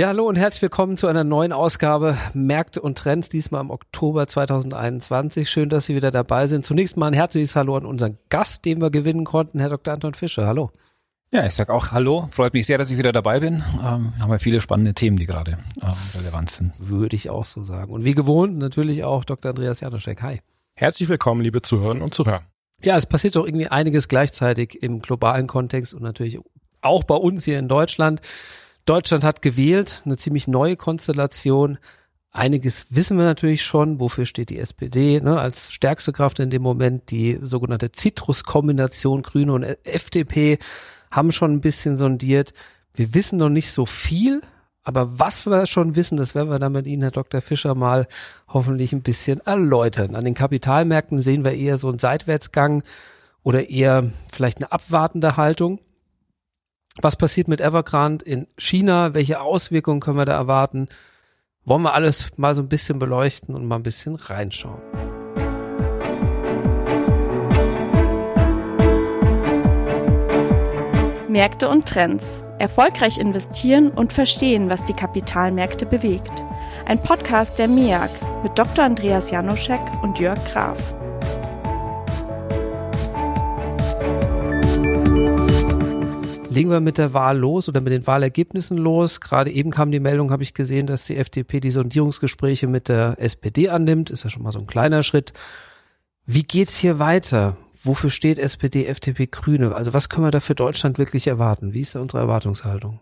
Ja, hallo und herzlich willkommen zu einer neuen Ausgabe Märkte und Trends, diesmal im Oktober 2021. Schön, dass Sie wieder dabei sind. Zunächst mal ein herzliches Hallo an unseren Gast, den wir gewinnen konnten, Herr Dr. Anton Fischer. Hallo. Ja, ich sag auch Hallo. Freut mich sehr, dass ich wieder dabei bin. Ähm, haben wir viele spannende Themen, die gerade ähm, relevant sind. Würde ich auch so sagen. Und wie gewohnt natürlich auch Dr. Andreas Janoschek. Hi. Herzlich willkommen, liebe Zuhörerinnen und Zuhörer. Ja, es passiert doch irgendwie einiges gleichzeitig im globalen Kontext und natürlich auch bei uns hier in Deutschland. Deutschland hat gewählt, eine ziemlich neue Konstellation. Einiges wissen wir natürlich schon. Wofür steht die SPD ne, als stärkste Kraft in dem Moment? Die sogenannte Citrus-Kombination Grüne und FDP haben schon ein bisschen sondiert. Wir wissen noch nicht so viel, aber was wir schon wissen, das werden wir dann mit Ihnen, Herr Dr. Fischer, mal hoffentlich ein bisschen erläutern. An den Kapitalmärkten sehen wir eher so einen Seitwärtsgang oder eher vielleicht eine abwartende Haltung. Was passiert mit Evergrande in China? Welche Auswirkungen können wir da erwarten? Wollen wir alles mal so ein bisschen beleuchten und mal ein bisschen reinschauen. Märkte und Trends. Erfolgreich investieren und verstehen, was die Kapitalmärkte bewegt. Ein Podcast der MEAG mit Dr. Andreas Janoschek und Jörg Graf. Legen wir mit der Wahl los oder mit den Wahlergebnissen los. Gerade eben kam die Meldung, habe ich gesehen, dass die FDP die Sondierungsgespräche mit der SPD annimmt. Ist ja schon mal so ein kleiner Schritt. Wie geht's hier weiter? Wofür steht SPD, FDP, Grüne? Also was können wir da für Deutschland wirklich erwarten? Wie ist da unsere Erwartungshaltung?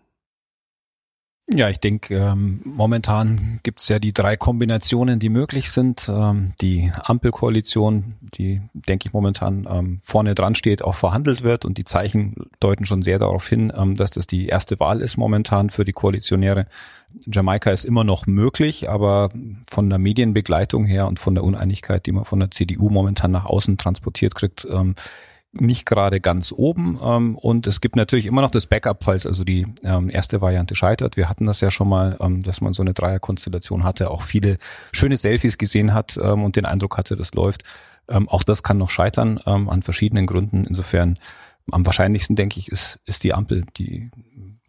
Ja, ich denke, ähm, momentan gibt's ja die drei Kombinationen, die möglich sind. Ähm, die Ampelkoalition, die, denke ich, momentan ähm, vorne dran steht, auch verhandelt wird und die Zeichen deuten schon sehr darauf hin, ähm, dass das die erste Wahl ist momentan für die Koalitionäre. Jamaika ist immer noch möglich, aber von der Medienbegleitung her und von der Uneinigkeit, die man von der CDU momentan nach außen transportiert kriegt, ähm, nicht gerade ganz oben. Ähm, und es gibt natürlich immer noch das Backup, falls also die ähm, erste Variante scheitert. Wir hatten das ja schon mal, ähm, dass man so eine Dreierkonstellation hatte, auch viele schöne Selfies gesehen hat ähm, und den Eindruck hatte, das läuft. Ähm, auch das kann noch scheitern ähm, an verschiedenen Gründen. Insofern am wahrscheinlichsten, denke ich, ist, ist die Ampel, die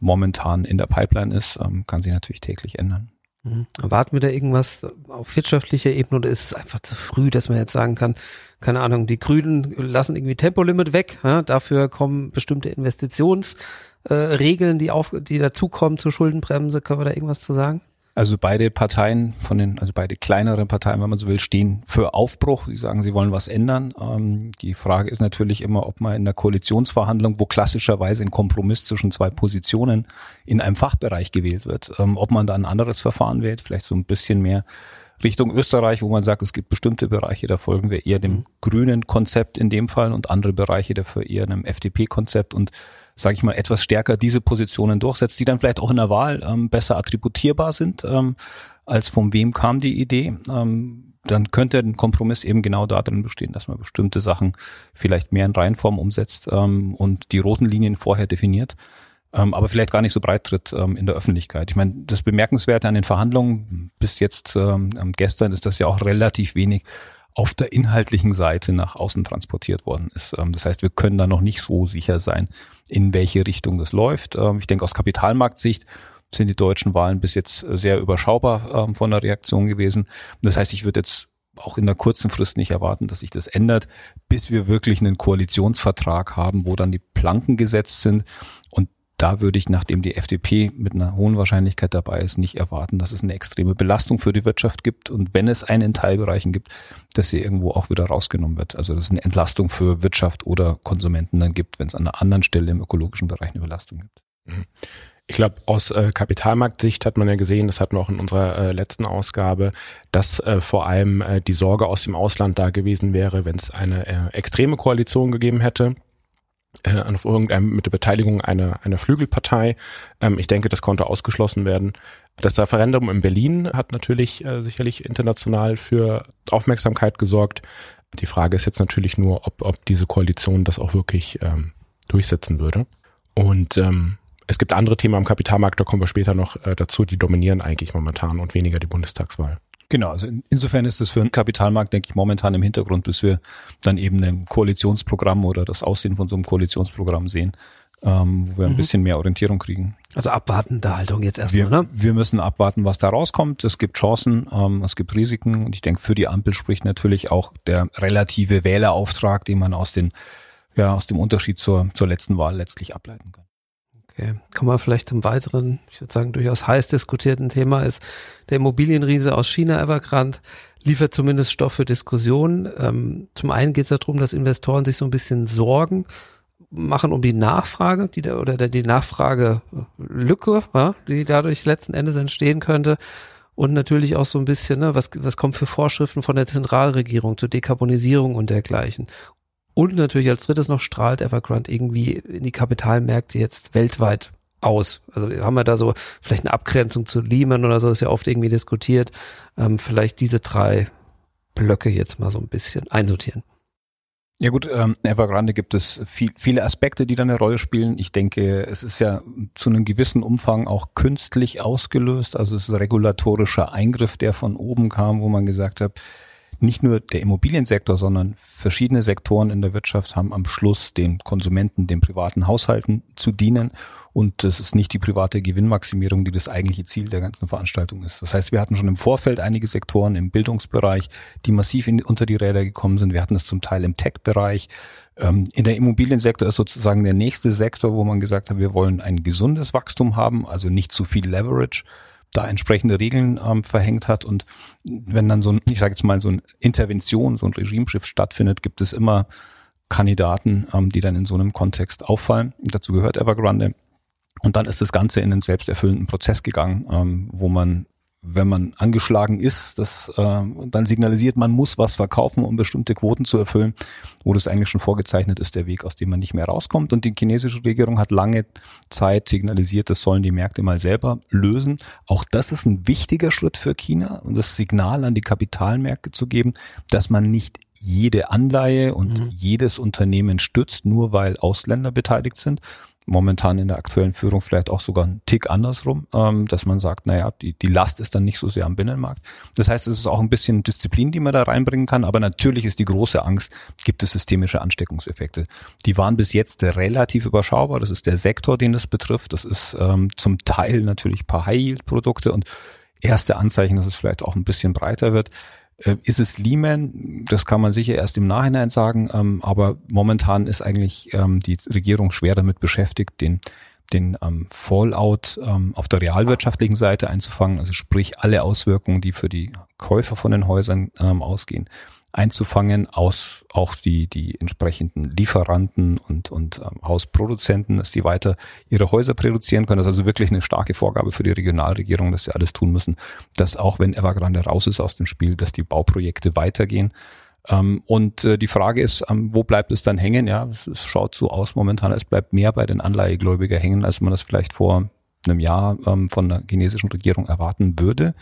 momentan in der Pipeline ist, kann sich natürlich täglich ändern. Mhm. Erwarten wir da irgendwas auf wirtschaftlicher Ebene oder ist es einfach zu früh, dass man jetzt sagen kann, keine Ahnung, die Grünen lassen irgendwie Tempolimit weg, ja, dafür kommen bestimmte Investitionsregeln, äh, die auf, die dazukommen zur Schuldenbremse, können wir da irgendwas zu sagen? Also beide Parteien von den, also beide kleineren Parteien, wenn man so will, stehen für Aufbruch. Sie sagen, sie wollen was ändern. Ähm, die Frage ist natürlich immer, ob man in der Koalitionsverhandlung, wo klassischerweise ein Kompromiss zwischen zwei Positionen in einem Fachbereich gewählt wird, ähm, ob man da ein anderes Verfahren wählt, vielleicht so ein bisschen mehr Richtung Österreich, wo man sagt, es gibt bestimmte Bereiche, da folgen wir eher dem mhm. grünen Konzept in dem Fall und andere Bereiche dafür eher einem FDP-Konzept und sage ich mal, etwas stärker diese Positionen durchsetzt, die dann vielleicht auch in der Wahl ähm, besser attributierbar sind, ähm, als von wem kam die Idee. Ähm, dann könnte ein Kompromiss eben genau darin bestehen, dass man bestimmte Sachen vielleicht mehr in Reihenform umsetzt ähm, und die roten Linien vorher definiert, ähm, aber vielleicht gar nicht so breit tritt ähm, in der Öffentlichkeit. Ich meine, das Bemerkenswerte an den Verhandlungen bis jetzt ähm, gestern ist, dass ja auch relativ wenig auf der inhaltlichen Seite nach außen transportiert worden ist. Ähm, das heißt, wir können da noch nicht so sicher sein, in welche Richtung das läuft. Ähm, ich denke, aus Kapitalmarktsicht sind die deutschen Wahlen bis jetzt sehr überschaubar ähm, von der Reaktion gewesen. Das heißt, ich würde jetzt auch in der kurzen Frist nicht erwarten, dass sich das ändert, bis wir wirklich einen Koalitionsvertrag haben, wo dann die Planken gesetzt sind. Und da würde ich, nachdem die FDP mit einer hohen Wahrscheinlichkeit dabei ist, nicht erwarten, dass es eine extreme Belastung für die Wirtschaft gibt und wenn es einen in Teilbereichen gibt, dass sie irgendwo auch wieder rausgenommen wird. Also dass es eine Entlastung für Wirtschaft oder Konsumenten dann gibt, wenn es an einer anderen Stelle im ökologischen Bereich eine Belastung gibt. Mhm. Ich glaube, aus äh, Kapitalmarktsicht hat man ja gesehen, das hatten wir auch in unserer äh, letzten Ausgabe, dass äh, vor allem äh, die Sorge aus dem Ausland da gewesen wäre, wenn es eine äh, extreme Koalition gegeben hätte äh, auf irgendeinem mit der Beteiligung einer, einer Flügelpartei. Ähm, ich denke, das konnte ausgeschlossen werden. Das Referendum in Berlin hat natürlich äh, sicherlich international für Aufmerksamkeit gesorgt. Die Frage ist jetzt natürlich nur, ob, ob diese Koalition das auch wirklich ähm, durchsetzen würde. Und ähm, es gibt andere Themen am Kapitalmarkt, da kommen wir später noch äh, dazu, die dominieren eigentlich momentan und weniger die Bundestagswahl. Genau, also insofern ist es für den Kapitalmarkt, denke ich, momentan im Hintergrund, bis wir dann eben ein Koalitionsprogramm oder das Aussehen von so einem Koalitionsprogramm sehen, ähm, wo wir ein mhm. bisschen mehr Orientierung kriegen. Also abwartende Haltung jetzt erstmal, wir, ne? Wir müssen abwarten, was da rauskommt. Es gibt Chancen, ähm, es gibt Risiken und ich denke, für die Ampel spricht natürlich auch der relative Wählerauftrag, den man aus den ja, aus dem Unterschied zur, zur letzten Wahl letztlich ableiten kann. Okay, kommen wir vielleicht zum weiteren, ich würde sagen, durchaus heiß diskutierten Thema ist der Immobilienriese aus China, Evergrande, liefert zumindest Stoff für Diskussionen. Ähm, zum einen geht es darum, dass Investoren sich so ein bisschen Sorgen machen um die Nachfrage, die da, oder die Nachfragelücke, die dadurch letzten Endes entstehen könnte. Und natürlich auch so ein bisschen, ne, was, was kommt für Vorschriften von der Zentralregierung zur Dekarbonisierung und dergleichen. Und natürlich als drittes noch strahlt Evergrande irgendwie in die Kapitalmärkte jetzt weltweit aus. Also haben wir da so vielleicht eine Abgrenzung zu Lehman oder so, ist ja oft irgendwie diskutiert. Ähm, vielleicht diese drei Blöcke jetzt mal so ein bisschen einsortieren. Ja gut, ähm, Evergrande gibt es viel, viele Aspekte, die da eine Rolle spielen. Ich denke, es ist ja zu einem gewissen Umfang auch künstlich ausgelöst. Also es ist ein regulatorischer Eingriff, der von oben kam, wo man gesagt hat, nicht nur der Immobiliensektor, sondern verschiedene Sektoren in der Wirtschaft haben am Schluss den Konsumenten, den privaten Haushalten zu dienen. Und das ist nicht die private Gewinnmaximierung, die das eigentliche Ziel der ganzen Veranstaltung ist. Das heißt, wir hatten schon im Vorfeld einige Sektoren im Bildungsbereich, die massiv in, unter die Räder gekommen sind. Wir hatten es zum Teil im Tech-Bereich. Ähm, in der Immobiliensektor ist sozusagen der nächste Sektor, wo man gesagt hat, wir wollen ein gesundes Wachstum haben, also nicht zu viel Leverage da entsprechende Regeln ähm, verhängt hat. Und wenn dann so ein, ich sage jetzt mal, so eine Intervention, so ein Regimeschiff stattfindet, gibt es immer Kandidaten, ähm, die dann in so einem Kontext auffallen. Dazu gehört Evergrande. Und dann ist das Ganze in einen selbsterfüllenden Prozess gegangen, ähm, wo man wenn man angeschlagen ist, das äh, dann signalisiert, man muss was verkaufen, um bestimmte Quoten zu erfüllen, wo das eigentlich schon vorgezeichnet ist, der Weg, aus dem man nicht mehr rauskommt. Und die chinesische Regierung hat lange Zeit signalisiert, das sollen die Märkte mal selber lösen. Auch das ist ein wichtiger Schritt für China, um das Signal an die Kapitalmärkte zu geben, dass man nicht jede Anleihe und mhm. jedes Unternehmen stützt, nur weil Ausländer beteiligt sind, momentan in der aktuellen Führung vielleicht auch sogar ein Tick andersrum, ähm, dass man sagt, naja, die, die Last ist dann nicht so sehr am Binnenmarkt. Das heißt, es ist auch ein bisschen Disziplin, die man da reinbringen kann, aber natürlich ist die große Angst, gibt es systemische Ansteckungseffekte. Die waren bis jetzt relativ überschaubar. Das ist der Sektor, den das betrifft. Das ist ähm, zum Teil natürlich paar High-Yield-Produkte und erste Anzeichen, dass es vielleicht auch ein bisschen breiter wird. Äh, ist es Lehman? Das kann man sicher erst im Nachhinein sagen, ähm, aber momentan ist eigentlich ähm, die Regierung schwer damit beschäftigt, den den ähm, Fallout auf der realwirtschaftlichen Seite einzufangen, also sprich alle Auswirkungen, die für die Käufer von den Häusern ausgehen, einzufangen, aus auch die, die entsprechenden Lieferanten und, und ähm, Hausproduzenten, dass die weiter ihre Häuser produzieren können. Das ist also wirklich eine starke Vorgabe für die Regionalregierung, dass sie alles tun müssen, dass auch wenn Evergrande raus ist aus dem Spiel, dass die Bauprojekte weitergehen. Ähm, und äh, die Frage ist, ähm, wo bleibt es dann hängen? Ja, es, es schaut so aus momentan, es bleibt mehr bei den Anleihegläubiger hängen, als man das vielleicht vor einem Jahr ähm, von der chinesischen Regierung erwarten würde.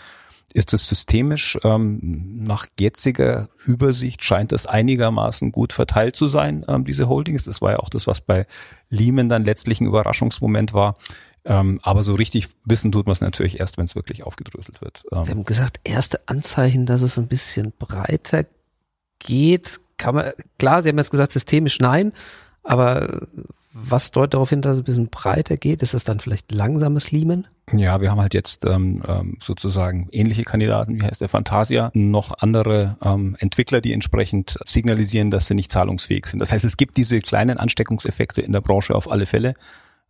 Ist es systemisch? Ähm, nach jetziger Übersicht scheint das einigermaßen gut verteilt zu sein, ähm, diese Holdings. Das war ja auch das, was bei Lehman dann letztlich ein Überraschungsmoment war. Ähm, aber so richtig wissen tut man es natürlich erst, wenn es wirklich aufgedröselt wird. Ähm, Sie haben gesagt, erste Anzeichen, dass es ein bisschen breiter geht. Kann man, klar, Sie haben jetzt gesagt, systemisch nein, aber was deutet darauf hin, dass es ein bisschen breiter geht? Ist das dann vielleicht langsames Liemen? Ja, wir haben halt jetzt ähm, ähm, sozusagen ähnliche Kandidaten, wie heißt der Fantasia, noch andere ähm, Entwickler, die entsprechend signalisieren, dass sie nicht zahlungsfähig sind. Das heißt, es gibt diese kleinen Ansteckungseffekte in der Branche auf alle Fälle.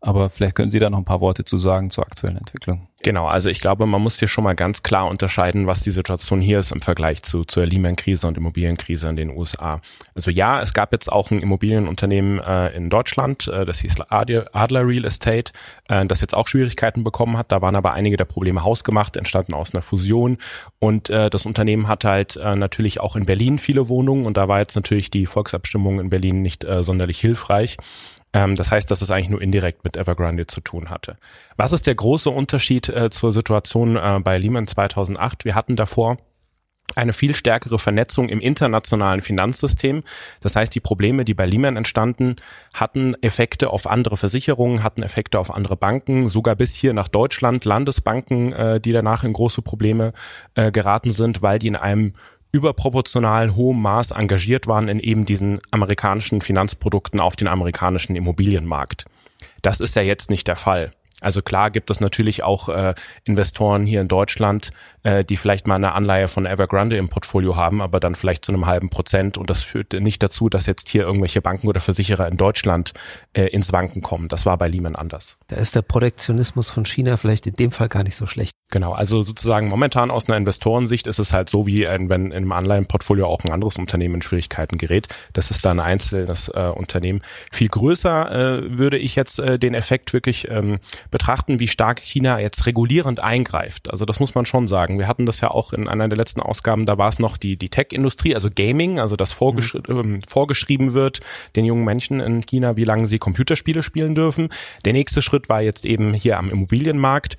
Aber vielleicht können Sie da noch ein paar Worte zu sagen zur aktuellen Entwicklung. Genau, also ich glaube, man muss hier schon mal ganz klar unterscheiden, was die Situation hier ist im Vergleich zu zur Lehman-Krise und Immobilienkrise in den USA. Also ja, es gab jetzt auch ein Immobilienunternehmen äh, in Deutschland, äh, das hieß Adler Real Estate, äh, das jetzt auch Schwierigkeiten bekommen hat. Da waren aber einige der Probleme hausgemacht, entstanden aus einer Fusion. Und äh, das Unternehmen hat halt äh, natürlich auch in Berlin viele Wohnungen und da war jetzt natürlich die Volksabstimmung in Berlin nicht äh, sonderlich hilfreich. Ähm, das heißt, dass es eigentlich nur indirekt mit Evergrande zu tun hatte. Was ist der große Unterschied äh, zur Situation äh, bei Lehman 2008? Wir hatten davor eine viel stärkere Vernetzung im internationalen Finanzsystem. Das heißt, die Probleme, die bei Lehman entstanden, hatten Effekte auf andere Versicherungen, hatten Effekte auf andere Banken, sogar bis hier nach Deutschland, Landesbanken, äh, die danach in große Probleme äh, geraten sind, weil die in einem überproportional hohem Maß engagiert waren in eben diesen amerikanischen Finanzprodukten auf den amerikanischen Immobilienmarkt. Das ist ja jetzt nicht der Fall. Also klar gibt es natürlich auch äh, Investoren hier in Deutschland, äh, die vielleicht mal eine Anleihe von Evergrande im Portfolio haben, aber dann vielleicht zu einem halben Prozent. Und das führt nicht dazu, dass jetzt hier irgendwelche Banken oder Versicherer in Deutschland äh, ins Wanken kommen. Das war bei Lehman anders. Da ist der Protektionismus von China vielleicht in dem Fall gar nicht so schlecht. Genau, also sozusagen momentan aus einer Investorensicht ist es halt so, wie ein, wenn in einem Anleihenportfolio auch ein anderes Unternehmen in Schwierigkeiten gerät. Das ist dann ein einzelnes äh, Unternehmen. Viel größer äh, würde ich jetzt äh, den Effekt wirklich ähm, betrachten, wie stark China jetzt regulierend eingreift. Also das muss man schon sagen. Wir hatten das ja auch in einer der letzten Ausgaben, da war es noch die, die Tech-Industrie, also Gaming, also das vorgesch mhm. ähm, vorgeschrieben wird den jungen Menschen in China, wie lange sie Computerspiele spielen dürfen. Der nächste Schritt war jetzt eben hier am Immobilienmarkt.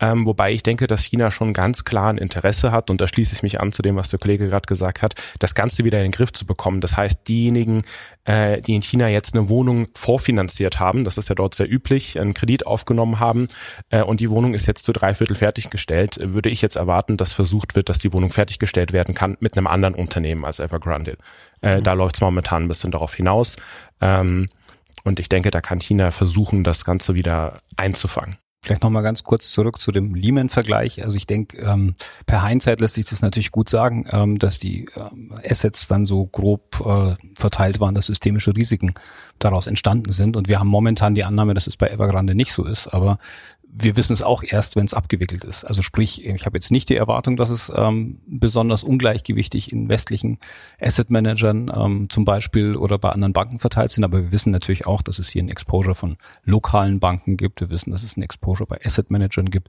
Ähm, wobei ich denke, dass China schon ganz klar ein Interesse hat, und da schließe ich mich an zu dem, was der Kollege gerade gesagt hat, das Ganze wieder in den Griff zu bekommen. Das heißt, diejenigen, äh, die in China jetzt eine Wohnung vorfinanziert haben, das ist ja dort sehr üblich, einen Kredit aufgenommen haben äh, und die Wohnung ist jetzt zu drei Viertel fertiggestellt, würde ich jetzt erwarten, dass versucht wird, dass die Wohnung fertiggestellt werden kann mit einem anderen Unternehmen als Evergrande. Äh, mhm. Da läuft es momentan ein bisschen darauf hinaus. Ähm, und ich denke, da kann China versuchen, das Ganze wieder einzufangen. Vielleicht nochmal ganz kurz zurück zu dem Lehman-Vergleich. Also ich denke, ähm, per Hindsight lässt sich das natürlich gut sagen, ähm, dass die ähm, Assets dann so grob äh, verteilt waren, dass systemische Risiken daraus entstanden sind. Und wir haben momentan die Annahme, dass es bei Evergrande nicht so ist. Aber wir wissen es auch erst, wenn es abgewickelt ist. Also sprich, ich habe jetzt nicht die Erwartung, dass es ähm, besonders ungleichgewichtig in westlichen Asset Managern ähm, zum Beispiel oder bei anderen Banken verteilt sind, aber wir wissen natürlich auch, dass es hier ein Exposure von lokalen Banken gibt. Wir wissen, dass es ein Exposure bei Asset Managern gibt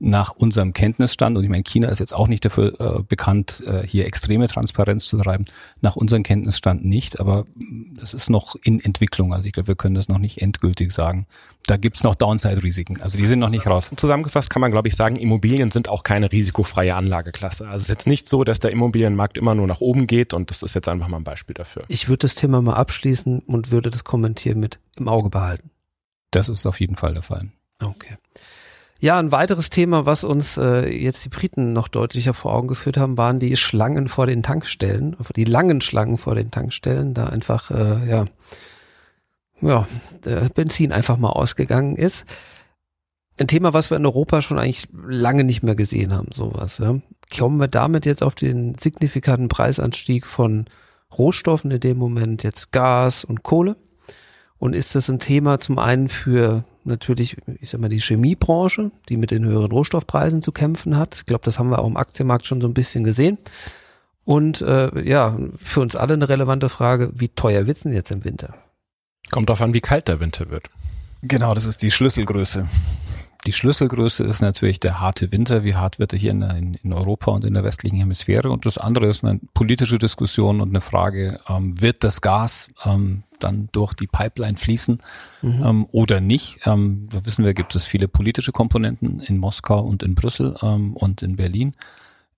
nach unserem Kenntnisstand, und ich meine, China ist jetzt auch nicht dafür äh, bekannt, äh, hier extreme Transparenz zu treiben, nach unserem Kenntnisstand nicht, aber das ist noch in Entwicklung. Also ich glaube, wir können das noch nicht endgültig sagen. Da gibt's noch Downside-Risiken. Also die sind noch nicht raus. Zusammengefasst kann man, glaube ich, sagen, Immobilien sind auch keine risikofreie Anlageklasse. Also es ist jetzt nicht so, dass der Immobilienmarkt immer nur nach oben geht und das ist jetzt einfach mal ein Beispiel dafür. Ich würde das Thema mal abschließen und würde das kommentieren mit im Auge behalten. Das ist auf jeden Fall der Fall. Okay. Ja, ein weiteres Thema, was uns äh, jetzt die Briten noch deutlicher vor Augen geführt haben, waren die Schlangen vor den Tankstellen, die langen Schlangen vor den Tankstellen, da einfach äh, ja ja Benzin einfach mal ausgegangen ist. Ein Thema, was wir in Europa schon eigentlich lange nicht mehr gesehen haben, sowas. Ja. Kommen wir damit jetzt auf den signifikanten Preisanstieg von Rohstoffen in dem Moment jetzt Gas und Kohle? Und ist das ein Thema zum einen für natürlich, ich sag mal, die Chemiebranche, die mit den höheren Rohstoffpreisen zu kämpfen hat. Ich glaube, das haben wir auch im Aktienmarkt schon so ein bisschen gesehen. Und äh, ja, für uns alle eine relevante Frage, wie teuer wird's denn jetzt im Winter? Kommt darauf an, wie kalt der Winter wird. Genau, das ist die Schlüsselgröße. Die Schlüsselgröße ist natürlich der harte Winter. Wie hart wird er hier in, in, Europa und in der westlichen Hemisphäre? Und das andere ist eine politische Diskussion und eine Frage, ähm, wird das Gas ähm, dann durch die Pipeline fließen mhm. ähm, oder nicht? Ähm, da wissen wir, gibt es viele politische Komponenten in Moskau und in Brüssel ähm, und in Berlin.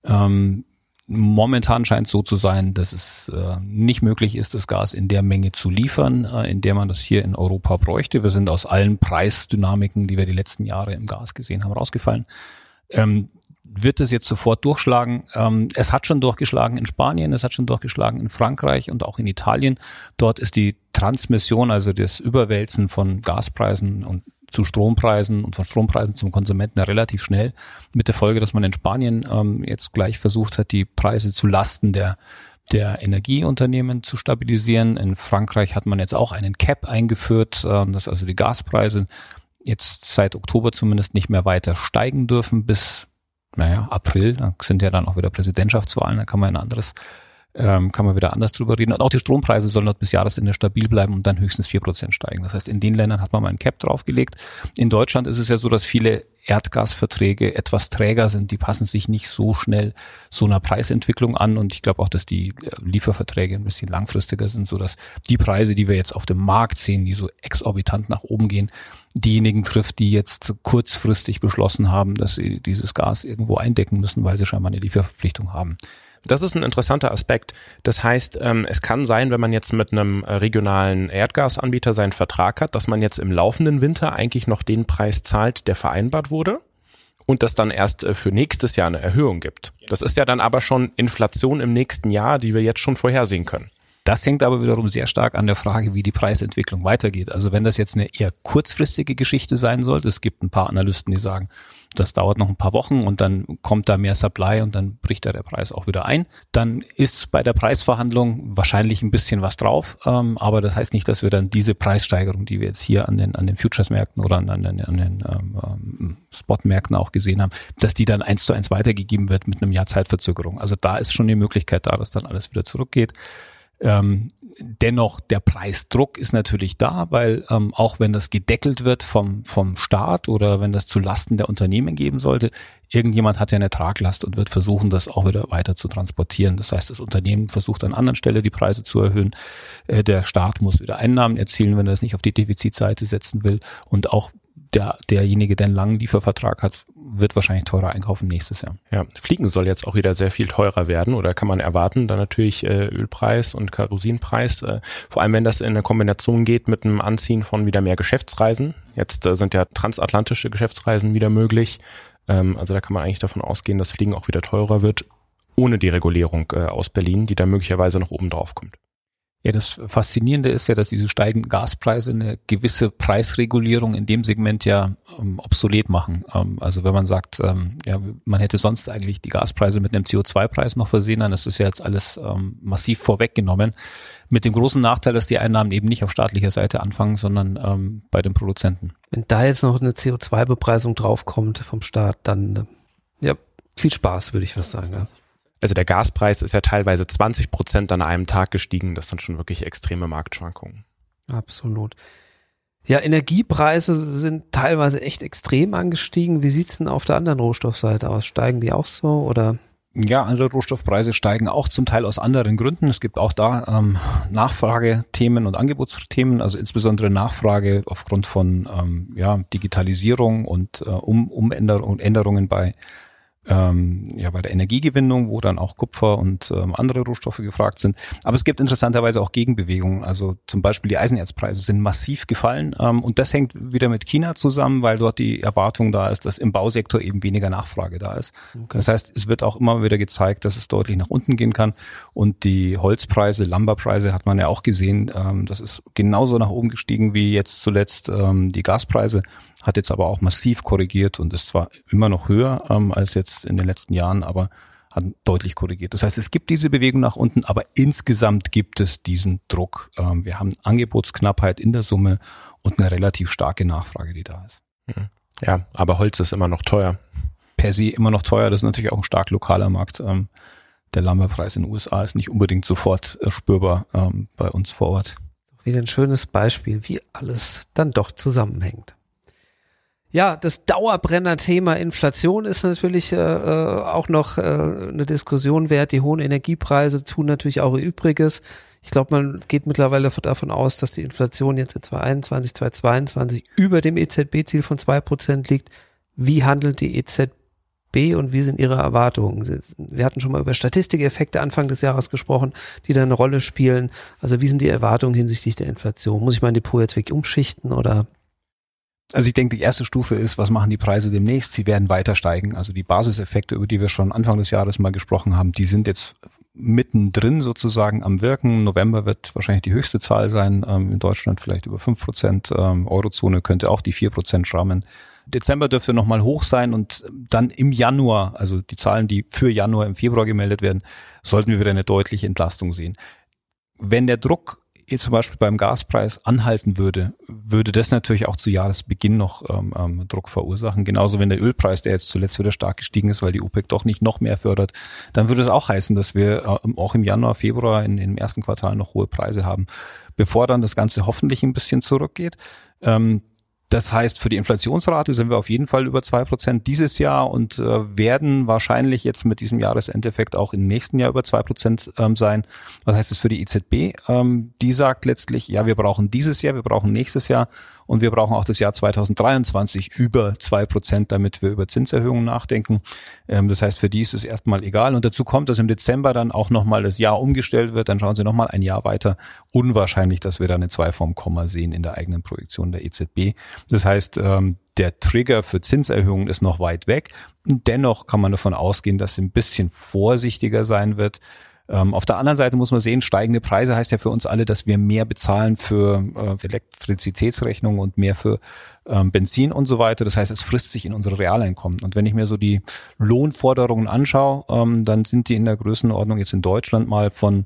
Ähm, Momentan scheint es so zu sein, dass es äh, nicht möglich ist, das Gas in der Menge zu liefern, äh, in der man das hier in Europa bräuchte. Wir sind aus allen Preisdynamiken, die wir die letzten Jahre im Gas gesehen haben, rausgefallen. Ähm, wird es jetzt sofort durchschlagen? Ähm, es hat schon durchgeschlagen in Spanien, es hat schon durchgeschlagen in Frankreich und auch in Italien. Dort ist die Transmission, also das Überwälzen von Gaspreisen und zu Strompreisen und von Strompreisen zum Konsumenten relativ schnell. Mit der Folge, dass man in Spanien ähm, jetzt gleich versucht hat, die Preise zu Lasten der der Energieunternehmen zu stabilisieren. In Frankreich hat man jetzt auch einen Cap eingeführt, äh, dass also die Gaspreise jetzt seit Oktober zumindest nicht mehr weiter steigen dürfen bis, naja, April. Da sind ja dann auch wieder Präsidentschaftswahlen, da kann man ein anderes ähm, kann man wieder anders drüber reden. Und auch die Strompreise sollen dort bis Jahresende stabil bleiben und dann höchstens vier Prozent steigen. Das heißt, in den Ländern hat man mal ein Cap draufgelegt. In Deutschland ist es ja so, dass viele Erdgasverträge etwas träger sind. Die passen sich nicht so schnell so einer Preisentwicklung an. Und ich glaube auch, dass die äh, Lieferverträge ein bisschen langfristiger sind, so dass die Preise, die wir jetzt auf dem Markt sehen, die so exorbitant nach oben gehen, diejenigen trifft, die jetzt kurzfristig beschlossen haben, dass sie dieses Gas irgendwo eindecken müssen, weil sie scheinbar eine Lieferverpflichtung haben. Das ist ein interessanter Aspekt. Das heißt, ähm, es kann sein, wenn man jetzt mit einem äh, regionalen Erdgasanbieter seinen Vertrag hat, dass man jetzt im laufenden Winter eigentlich noch den Preis zahlt, der vereinbart wurde und das dann erst äh, für nächstes Jahr eine Erhöhung gibt. Das ist ja dann aber schon Inflation im nächsten Jahr, die wir jetzt schon vorhersehen können. Das hängt aber wiederum sehr stark an der Frage, wie die Preisentwicklung weitergeht. Also wenn das jetzt eine eher kurzfristige Geschichte sein sollte, es gibt ein paar Analysten, die sagen, das dauert noch ein paar Wochen und dann kommt da mehr Supply und dann bricht da der Preis auch wieder ein. Dann ist bei der Preisverhandlung wahrscheinlich ein bisschen was drauf, ähm, aber das heißt nicht, dass wir dann diese Preissteigerung, die wir jetzt hier an den, an den Futures-Märkten oder an, an, den, an den ähm, ähm, Spot-Märkten auch gesehen haben, dass die dann eins zu eins weitergegeben wird mit einem Jahr Zeitverzögerung. Also da ist schon die Möglichkeit da, dass dann alles wieder zurückgeht. Ähm, dennoch, der Preisdruck ist natürlich da, weil ähm, auch wenn das gedeckelt wird vom, vom Staat oder wenn das zu Lasten der Unternehmen geben sollte, irgendjemand hat ja eine Traglast und wird versuchen, das auch wieder weiter zu transportieren. Das heißt, das Unternehmen versucht an anderen Stelle die Preise zu erhöhen. Äh, der Staat muss wieder Einnahmen erzielen, wenn er das nicht auf die Defizitseite setzen will. Und auch der, derjenige, der einen langen Liefervertrag hat, wird wahrscheinlich teurer einkaufen nächstes Jahr. Ja, Fliegen soll jetzt auch wieder sehr viel teurer werden oder kann man erwarten. Dann natürlich äh, Ölpreis und Kerosinpreis. Äh, vor allem, wenn das in eine Kombination geht mit einem Anziehen von wieder mehr Geschäftsreisen. Jetzt äh, sind ja transatlantische Geschäftsreisen wieder möglich. Ähm, also da kann man eigentlich davon ausgehen, dass Fliegen auch wieder teurer wird, ohne die Regulierung äh, aus Berlin, die da möglicherweise noch oben drauf kommt. Ja, das Faszinierende ist ja, dass diese steigenden Gaspreise eine gewisse Preisregulierung in dem Segment ja ähm, obsolet machen. Ähm, also wenn man sagt, ähm, ja, man hätte sonst eigentlich die Gaspreise mit einem CO2-Preis noch versehen, dann ist das ja jetzt alles ähm, massiv vorweggenommen. Mit dem großen Nachteil, dass die Einnahmen eben nicht auf staatlicher Seite anfangen, sondern ähm, bei den Produzenten. Wenn da jetzt noch eine CO2-Bepreisung draufkommt vom Staat, dann äh, ja, viel Spaß, würde ich fast sagen. Ja. Also der Gaspreis ist ja teilweise 20 Prozent an einem Tag gestiegen. Das sind schon wirklich extreme Marktschwankungen. Absolut. Ja, Energiepreise sind teilweise echt extrem angestiegen. Wie sieht's denn auf der anderen Rohstoffseite aus? Steigen die auch so oder? Ja, andere Rohstoffpreise steigen auch zum Teil aus anderen Gründen. Es gibt auch da ähm, Nachfragethemen und Angebotsthemen, also insbesondere Nachfrage aufgrund von ähm, ja, Digitalisierung und äh, um, Umänderungen Änderungen bei ähm, ja bei der Energiegewinnung, wo dann auch Kupfer und ähm, andere Rohstoffe gefragt sind. Aber es gibt interessanterweise auch Gegenbewegungen. Also zum Beispiel die Eisenerzpreise sind massiv gefallen ähm, und das hängt wieder mit China zusammen, weil dort die Erwartung da ist, dass im Bausektor eben weniger Nachfrage da ist. Okay. Das heißt, es wird auch immer wieder gezeigt, dass es deutlich nach unten gehen kann und die Holzpreise, Lumberpreise hat man ja auch gesehen, ähm, das ist genauso nach oben gestiegen wie jetzt zuletzt ähm, die Gaspreise hat jetzt aber auch massiv korrigiert und ist zwar immer noch höher ähm, als jetzt in den letzten Jahren, aber hat deutlich korrigiert. Das heißt, es gibt diese Bewegung nach unten, aber insgesamt gibt es diesen Druck. Ähm, wir haben Angebotsknappheit in der Summe und eine relativ starke Nachfrage, die da ist. Mhm. Ja, aber Holz ist immer noch teuer. Per se immer noch teuer. Das ist natürlich auch ein stark lokaler Markt. Ähm, der Lumberpreis in den USA ist nicht unbedingt sofort äh, spürbar ähm, bei uns vor Ort. Wieder ein schönes Beispiel, wie alles dann doch zusammenhängt. Ja, das Dauerbrenner-Thema Inflation ist natürlich äh, äh, auch noch äh, eine Diskussion wert. Die hohen Energiepreise tun natürlich auch ihr Übriges. Ich glaube, man geht mittlerweile davon aus, dass die Inflation jetzt in 2021, 2022 über dem EZB-Ziel von zwei Prozent liegt. Wie handelt die EZB und wie sind ihre Erwartungen? Wir hatten schon mal über Statistikeffekte Anfang des Jahres gesprochen, die da eine Rolle spielen. Also wie sind die Erwartungen hinsichtlich der Inflation? Muss ich mein Depot jetzt wirklich umschichten oder also ich denke, die erste Stufe ist, was machen die Preise demnächst? Sie werden weiter steigen. Also die Basiseffekte, über die wir schon Anfang des Jahres mal gesprochen haben, die sind jetzt mittendrin sozusagen am Wirken. November wird wahrscheinlich die höchste Zahl sein. Ähm, in Deutschland vielleicht über fünf Prozent. Ähm, Eurozone könnte auch die vier Prozent schrammen. Dezember dürfte nochmal hoch sein und dann im Januar, also die Zahlen, die für Januar im Februar gemeldet werden, sollten wir wieder eine deutliche Entlastung sehen. Wenn der Druck zum Beispiel beim Gaspreis anhalten würde, würde das natürlich auch zu Jahresbeginn noch ähm, ähm, Druck verursachen. Genauso wenn der Ölpreis, der jetzt zuletzt wieder stark gestiegen ist, weil die OPEC doch nicht noch mehr fördert, dann würde es auch heißen, dass wir äh, auch im Januar, Februar in, im ersten Quartal noch hohe Preise haben, bevor dann das Ganze hoffentlich ein bisschen zurückgeht. Ähm, das heißt, für die Inflationsrate sind wir auf jeden Fall über zwei Prozent dieses Jahr und äh, werden wahrscheinlich jetzt mit diesem Jahresendeffekt auch im nächsten Jahr über zwei Prozent ähm, sein. Was heißt das für die EZB? Ähm, die sagt letztlich, ja, wir brauchen dieses Jahr, wir brauchen nächstes Jahr und wir brauchen auch das Jahr 2023 über zwei Prozent, damit wir über Zinserhöhungen nachdenken. Ähm, das heißt, für die ist es erstmal egal. Und dazu kommt, dass im Dezember dann auch nochmal das Jahr umgestellt wird. Dann schauen Sie nochmal ein Jahr weiter. Unwahrscheinlich, dass wir da eine Zweiform Komma sehen in der eigenen Projektion der EZB. Das heißt, ähm, der Trigger für Zinserhöhungen ist noch weit weg. Dennoch kann man davon ausgehen, dass sie ein bisschen vorsichtiger sein wird Ähm, auf der anderen Seite muss man sehen, steigende Preise heißt ja für uns alle, dass wir mehr bezahlen für äh, Elektrizitätsrechnungen und mehr für ähm, Benzin und so weiter. Das heißt, es frisst sich in unsere Realeinkommen. Und wenn ich mir so die Lohnforderungen anschaue, ähm, dann sind die in der Größenordnung jetzt in Deutschland mal von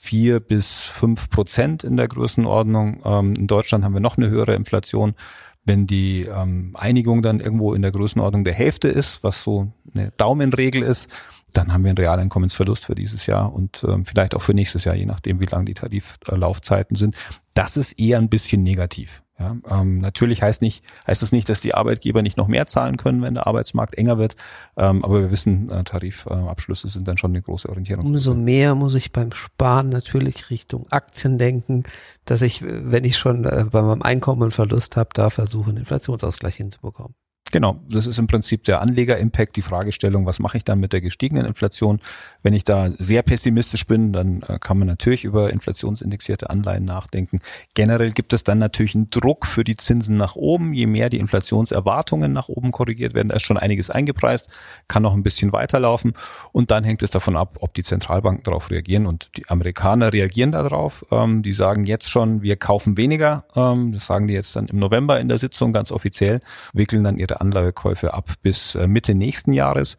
vier bis fünf Prozent in der Größenordnung. Ähm, in Deutschland haben wir noch eine höhere Inflation. Wenn die ähm, Einigung dann irgendwo in der Größenordnung der Hälfte ist, was so eine Daumenregel ist, dann haben wir einen Realeinkommensverlust für dieses Jahr und ähm, vielleicht auch für nächstes Jahr, je nachdem, wie lang die Tariflaufzeiten sind. Das ist eher ein bisschen negativ. Ja, ähm, natürlich heißt nicht, heißt es nicht, dass die Arbeitgeber nicht noch mehr zahlen können, wenn der Arbeitsmarkt enger wird. Ähm, aber wir wissen, äh, Tarifabschlüsse sind dann schon eine große Orientierung. Umso mehr muss ich beim Sparen natürlich Richtung Aktien denken, dass ich, wenn ich schon äh, bei meinem Einkommen einen Verlust habe, da versuche, einen Inflationsausgleich hinzubekommen. Genau, das ist im Prinzip der Anleger-Impact, die Fragestellung, was mache ich dann mit der gestiegenen Inflation? Wenn ich da sehr pessimistisch bin, dann äh, kann man natürlich über inflationsindexierte Anleihen nachdenken. Generell gibt es dann natürlich einen Druck für die Zinsen nach oben. Je mehr die Inflationserwartungen nach oben korrigiert werden, da ist schon einiges eingepreist, kann noch ein bisschen weiterlaufen. Und dann hängt es davon ab, ob die Zentralbanken darauf reagieren. Und die Amerikaner reagieren darauf. Ähm, die sagen jetzt schon, wir kaufen weniger. Ähm, das sagen die jetzt dann im November in der Sitzung ganz offiziell, wickeln dann ihre Anlagekäufe ab bis äh, Mitte nächsten Jahres.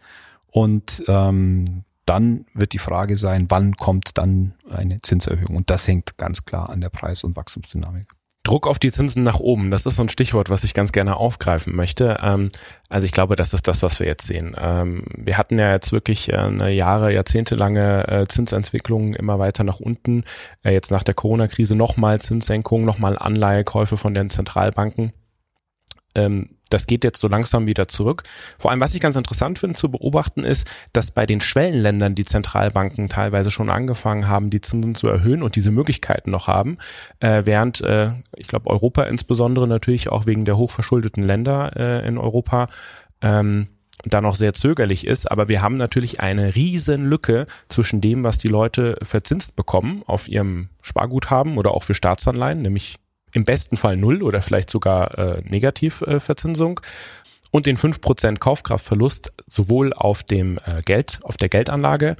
Und ähm, dann wird die Frage sein, wann kommt dann eine Zinserhöhung? Und das hängt ganz klar an der Preis- und Wachstumsdynamik. Druck auf die Zinsen nach oben, das ist so ein Stichwort, was ich ganz gerne aufgreifen möchte. Ähm, also ich glaube, das ist das, was wir jetzt sehen. Ähm, wir hatten ja jetzt wirklich äh, eine Jahre, jahrzehntelange äh, Zinsentwicklung immer weiter nach unten. Jetzt nach der Corona-Krise nochmal Zinssenkungen, nochmal Anleihekäufe von den Zentralbanken. Ähm, das geht jetzt so langsam wieder zurück. Vor allem, was ich ganz interessant finde zu beobachten, ist, dass bei den Schwellenländern die Zentralbanken teilweise schon angefangen haben, die Zinsen zu erhöhen und diese Möglichkeiten noch haben, äh, während äh, ich glaube Europa insbesondere natürlich auch wegen der hochverschuldeten Länder äh, in Europa ähm, da noch sehr zögerlich ist, aber wir haben natürlich eine riesen Lücke zwischen dem, was die Leute verzinst bekommen auf ihrem Sparguthaben oder auch für Staatsanleihen, nämlich im besten Fall null oder vielleicht sogar äh, Negativverzinsung äh, und den fünf Prozent Kaufkraftverlust sowohl auf dem äh, Geld, auf der Geldanlage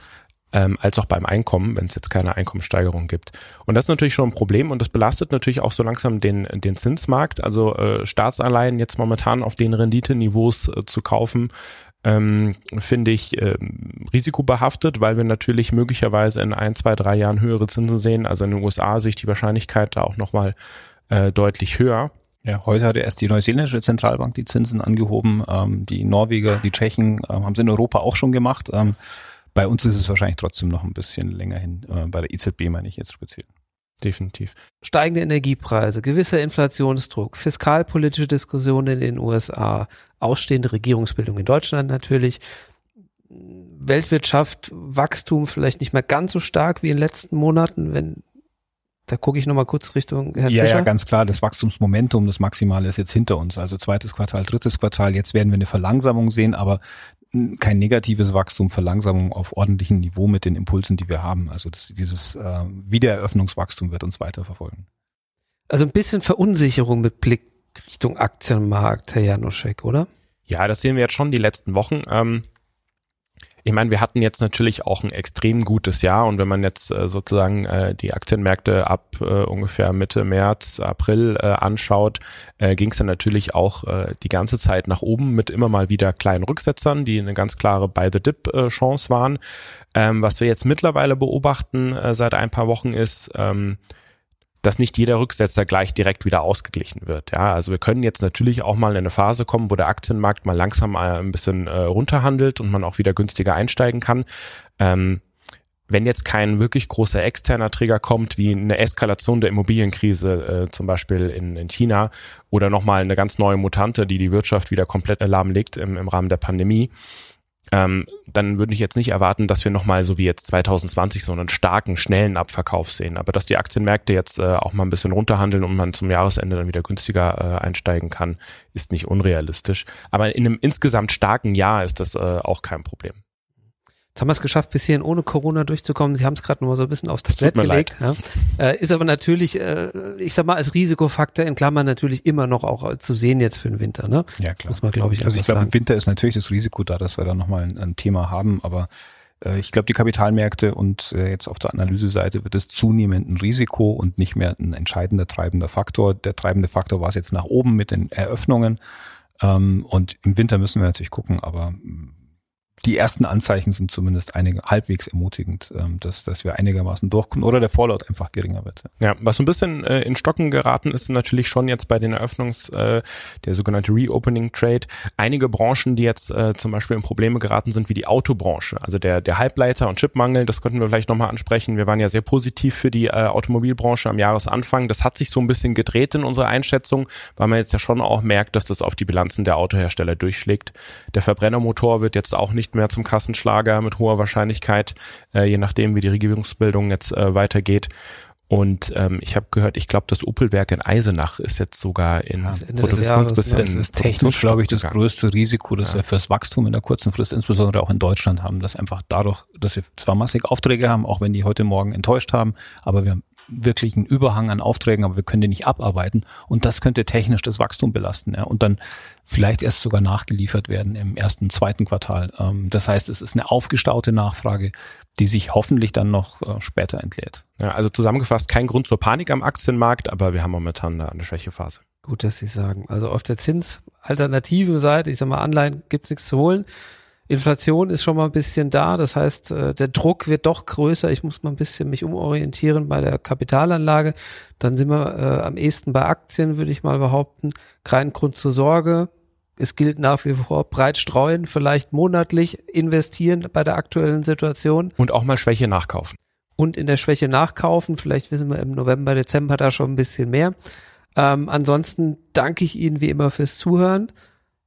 ähm, als auch beim Einkommen, wenn es jetzt keine Einkommenssteigerung gibt. Und das ist natürlich schon ein Problem und das belastet natürlich auch so langsam den, den Zinsmarkt. Also äh, Staatsanleihen jetzt momentan auf den Renditeniveaus äh, zu kaufen, ähm, finde ich äh, risikobehaftet, weil wir natürlich möglicherweise in ein, zwei, drei Jahren höhere Zinsen sehen. Also in den USA sehe ich die Wahrscheinlichkeit da auch nochmal äh, deutlich höher. Ja, heute hat erst die neuseeländische Zentralbank die Zinsen angehoben. Ähm, die Norweger, die Tschechen ähm, haben es in Europa auch schon gemacht. Ähm, bei uns ist es wahrscheinlich trotzdem noch ein bisschen länger hin. Äh, bei der EZB meine ich jetzt speziell. Definitiv. Steigende Energiepreise, gewisser Inflationsdruck, fiskalpolitische Diskussionen in den USA, ausstehende Regierungsbildung in Deutschland natürlich. Weltwirtschaft, Wachstum vielleicht nicht mehr ganz so stark wie in den letzten Monaten, wenn da gucke ich nochmal kurz Richtung Herrn ja, Fischer. Ja, ganz klar, das Wachstumsmomentum, das Maximale ist jetzt hinter uns. Also zweites Quartal, drittes Quartal, jetzt werden wir eine Verlangsamung sehen, aber kein negatives Wachstum, Verlangsamung auf ordentlichem Niveau mit den Impulsen, die wir haben. Also das, dieses äh, Wiedereröffnungswachstum wird uns weiter verfolgen. Also ein bisschen Verunsicherung mit Blick Richtung Aktienmarkt, Herr Janoschek, oder? Ja, das sehen wir jetzt schon die letzten Wochen. Ähm, ich meine, wir hatten jetzt natürlich auch ein extrem gutes Jahr und wenn man jetzt äh, sozusagen äh, die Aktienmärkte ab äh, ungefähr Mitte März, April äh, anschaut, äh, ging es dann natürlich auch äh, die ganze Zeit nach oben mit immer mal wieder kleinen Rücksetzern, die eine ganz klare Buy the Dip äh, waren. Ähm, was wir jetzt mittlerweile beobachten äh, seit ein paar Wochen ist, ähm, dass nicht jeder Rücksetzer gleich direkt wieder ausgeglichen wird. Ja, also wir können jetzt natürlich auch mal in eine Phase kommen, wo der Aktienmarkt mal langsam ein bisschen äh, runterhandelt und man auch wieder günstiger einsteigen kann. Ähm, wenn jetzt kein wirklich großer externer Trigger kommt, wie eine Eskalation der Immobilienkrise äh, zum Beispiel in, in China oder nochmal eine ganz neue Mutante, die die Wirtschaft wieder komplett lahmlegt im, im Rahmen der Pandemie, ähm, dann würde ich jetzt nicht erwarten, dass wir nochmal so wie jetzt 2020 so einen starken, schnellen Abverkauf sehen. Aber dass die Aktienmärkte jetzt äh, auch mal ein bisschen runterhandeln und man zum Jahresende dann wieder günstiger äh, einsteigen kann, ist nicht unrealistisch. Aber in einem insgesamt starken Jahr ist das äh, auch kein Problem. Jetzt haben wir es geschafft, bis hierhin ohne Corona durchzukommen. Sie haben es gerade mal so ein bisschen aufs Tablett gelegt. Ja. Äh, ist aber natürlich, äh, ich sag mal, als Risikofaktor in Klammern natürlich immer noch auch zu sehen jetzt für den Winter. Ne? Ja, klar. Muss man, glaube ich, Also ich glaube, im Winter ist natürlich das Risiko da, dass wir da nochmal ein, ein Thema haben, aber äh, ich glaube, die Kapitalmärkte und äh, jetzt auf der Analyseseite wird es zunehmend ein Risiko und nicht mehr ein entscheidender treibender Faktor. Der treibende Faktor war es jetzt nach oben mit den Eröffnungen. Ähm, und im Winter müssen wir natürlich gucken, aber die ersten Anzeichen sind zumindest einige halbwegs ermutigend, ähm, dass, dass wir einigermaßen durchkommen oder der Fallout einfach geringer wird. Ja, was so ein bisschen äh, in Stocken geraten ist natürlich schon jetzt bei den Eröffnungs, äh, der sogenannte Reopening Trade, einige Branchen, die jetzt äh, zum Beispiel in Probleme geraten sind, wie die Autobranche. Also der, der Halbleiter- und Chipmangel, das könnten wir vielleicht nochmal ansprechen. Wir waren ja sehr positiv für die äh, Automobilbranche am Jahresanfang. Das hat sich so ein bisschen gedreht in unserer Einschätzung, weil man jetzt ja schon auch merkt, dass das auf die Bilanzen der Autohersteller durchschlägt. Der Verbrennermotor wird jetzt auch nicht nicht mehr zum Kassenschlager mit hoher Wahrscheinlichkeit, äh, je nachdem, wie die Regierungsbildung jetzt äh, weitergeht. Und ähm, ich habe gehört, ich glaube, das Opelwerk in Eisenach ist jetzt sogar in ja, Produktionsbis Das ist technisch, glaube ich, das gegangen. größte Risiko, das ja. wir fürs Wachstum in der kurzen Frist, insbesondere auch in Deutschland haben, dass einfach dadurch, dass wir zwar massig Aufträge haben, auch wenn die heute Morgen enttäuscht haben, aber wir haben wirklich einen Überhang an Aufträgen, aber wir können den nicht abarbeiten. Und das könnte technisch das Wachstum belasten. Ja. Und dann vielleicht erst sogar nachgeliefert werden im ersten, zweiten Quartal. Ähm, das heißt, es ist eine aufgestaute Nachfrage, die sich hoffentlich dann noch äh, später entleert. Ja, also zusammengefasst, kein Grund zur Panik am Aktienmarkt, aber wir haben momentan eine Schwächephase. Gut, dass Sie sagen. Also auf der Zinsalternativen Seite, ich sag mal, Anleihen gibt's nichts zu holen. Inflation ist schon mal ein bisschen da. Das heißt, äh, der Druck wird doch größer. Ich muss mal ein bisschen mich umorientieren bei der Kapitalanlage. Dann sind wir äh, am ehesten bei Aktien, würde ich mal behaupten. Kein Grund zur Sorge. Es gilt nach wie vor breit streuen, vielleicht monatlich investieren bei der aktuellen Situation. Und auch mal Schwäche nachkaufen. Und in der Schwäche nachkaufen. Vielleicht wissen wir im November, Dezember da schon ein bisschen mehr. Ähm, ansonsten danke ich Ihnen wie immer fürs Zuhören.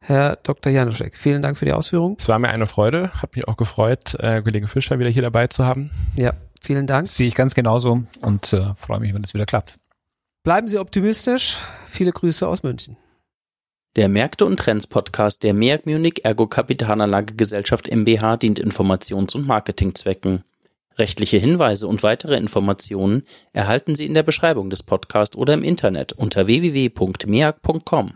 Herr Dr. Januszek, vielen Dank für die Ausführung. Es war mir eine Freude, hat mich auch gefreut, äh, Kollege Fischer wieder hier dabei zu haben. Ja, vielen Dank. Sehe ich ganz genauso und äh, freue mich, wenn es wieder klappt. Bleiben Sie optimistisch. Viele Grüße aus München. Der Märkte und Trends Podcast der MEAG Munich Ergo Kapitalanlage Gesellschaft MBH dient Informations- und Marketingzwecken. Rechtliche Hinweise und weitere Informationen erhalten Sie in der Beschreibung des Podcasts oder im Internet unter www.meag.com.